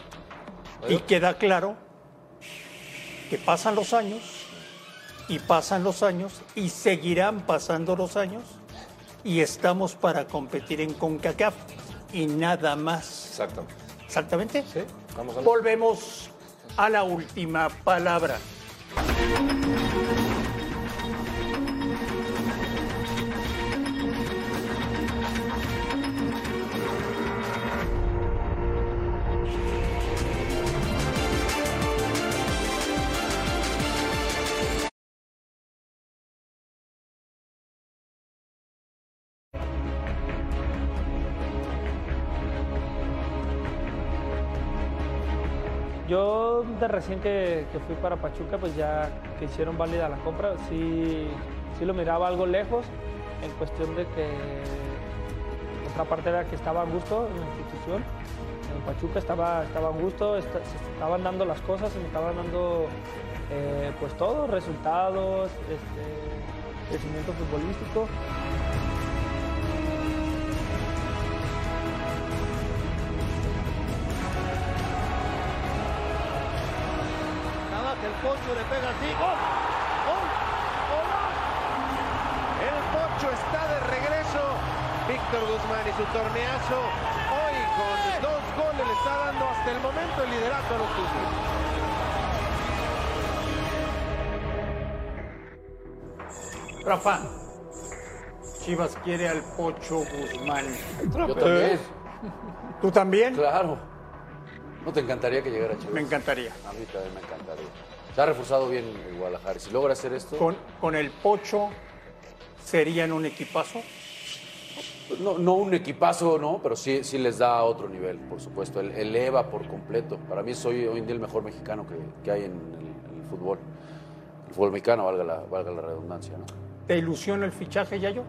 Y queda claro que pasan los años y pasan los años y seguirán pasando los años y estamos para competir en CONCACAF y nada más. Exactamente. ¿Exactamente? Sí, vamos a Volvemos a la última palabra. Yo de recién que, que fui para Pachuca, pues ya que hicieron válida la compra, sí, sí lo miraba algo lejos en cuestión de que otra parte era que estaba a gusto en la institución. En Pachuca estaba, estaba a gusto, se estaban dando las cosas, se me estaban dando eh, pues todo, resultados, este, crecimiento futbolístico. Pocho le pega así. ¡Gol! ¡Gol! ¡Golazo! El Pocho está de regreso. Víctor Guzmán y su torneazo. Hoy con dos goles le está dando hasta el momento el liderato a los Tuzos. Rafa, Chivas quiere al Pocho Guzmán. Yo también. ¿Tú también? Claro. ¿No te encantaría que llegara Chivas? Me encantaría. A mí también me encantaría. Se ha reforzado bien el Guadalajara. Si logra hacer esto, Con, con el Pocho serían un equipazo. no, no un equipazo, no, pero sí, sí les da otro nivel, por supuesto. El- eleva por completo. Para mí soy hoy en día el mejor mexicano que, que hay en el, en el fútbol. El fútbol mexicano, valga la, valga la redundancia, ¿no? ¿Te ilusiona el fichaje, Yayo?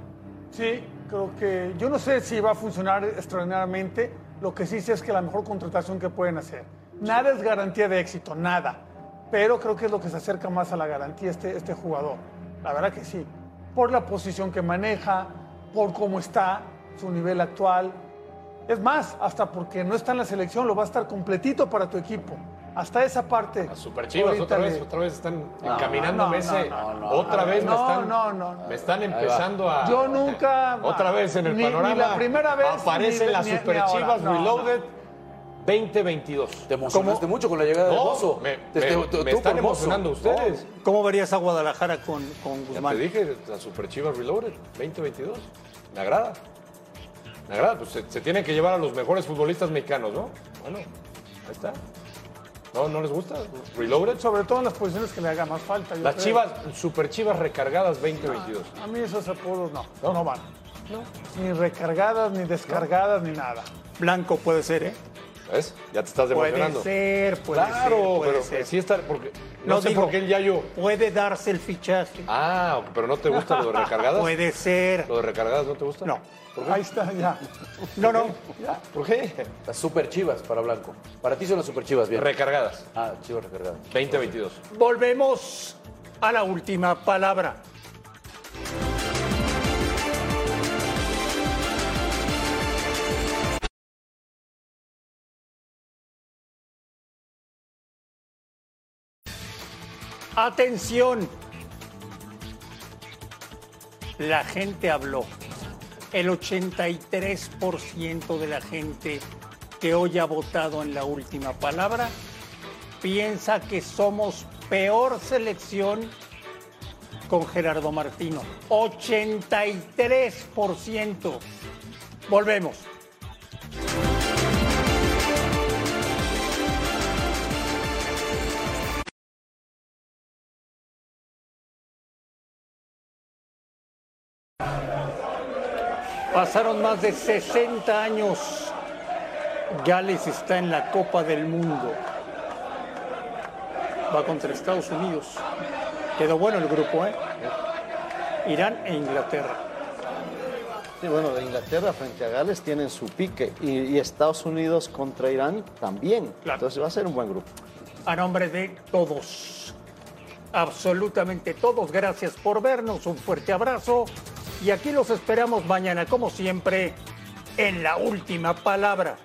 Sí, creo que yo no sé si va a funcionar extraordinariamente. Lo que sí sé es que la mejor contratación que pueden hacer. Nada es garantía de éxito, nada. Pero creo que es lo que se acerca más a la garantía este, este jugador. La verdad que sí. Por la posición que maneja, por cómo está, su nivel actual. Es más, hasta porque no está en la selección, lo va a estar completito para tu equipo. Hasta esa parte. Super Chivas, otra le- vez, otra vez están No, encaminándome no, no, ese. no, no, otra vez me no, están. no, no. Me están empezando a. Yo nunca. Otra vez en el ni- ni panorama. la primera vez, Aparece ni- la ni- ni Super. Chivas. Reloaded 2022. Te emocionaste mucho con la llegada de No, Bozo. me, Te- me- te- me tú están emocionando ustedes. ¿Cómo verías a Guadalajara con, con Ya te dije, la Super Chivas Reloaded 2022. Me agrada. Me agrada, pues se, se tienen que llevar a los mejores futbolistas mexicanos, ¿no? Bueno, ahí está. ¿No, ¿No les gusta? Reloaded. Sobre todo en las posiciones que le haga más falta. Las creo. Chivas, Super Chivas recargadas 2022. A mí esos apodos no, no, no van. Ni recargadas, ni descargadas, ni nada. Blanco puede ser, ¿eh? ¿Ves? Ya te estás Puede emocionando. ser, puede claro, ser. puede pero ser. sí está, porque no, No sé digo- por qué el Yayo. Puede darse el fichaje. Ah, pero no te gusta lo de recargadas. Puede ser. ¿Lo de recargadas no te gusta? No. Ahí está, ya. No, no. ¿Por qué? Las super chivas para Blanco. Para ti son las super chivas, bien. Recargadas. ah, chivas recargadas. 2022. Volvemos a la última palabra. Atención. La gente habló. El 83% de la gente que hoy ha votado en la última palabra piensa que somos peor selección con Gerardo Martino. 83%. Volvemos. Pasaron más de 60 años. Gales está en la Copa del Mundo. Va contra Estados Unidos. Quedó bueno el grupo, ¿eh? Irán e Inglaterra. Sí, bueno, de Inglaterra frente a Gales tienen su pique y, y Estados Unidos contra Irán también. Entonces va a ser un buen grupo. A nombre de todos, absolutamente todos, gracias por vernos, un fuerte abrazo y aquí los esperamos mañana, como siempre, en la última palabra.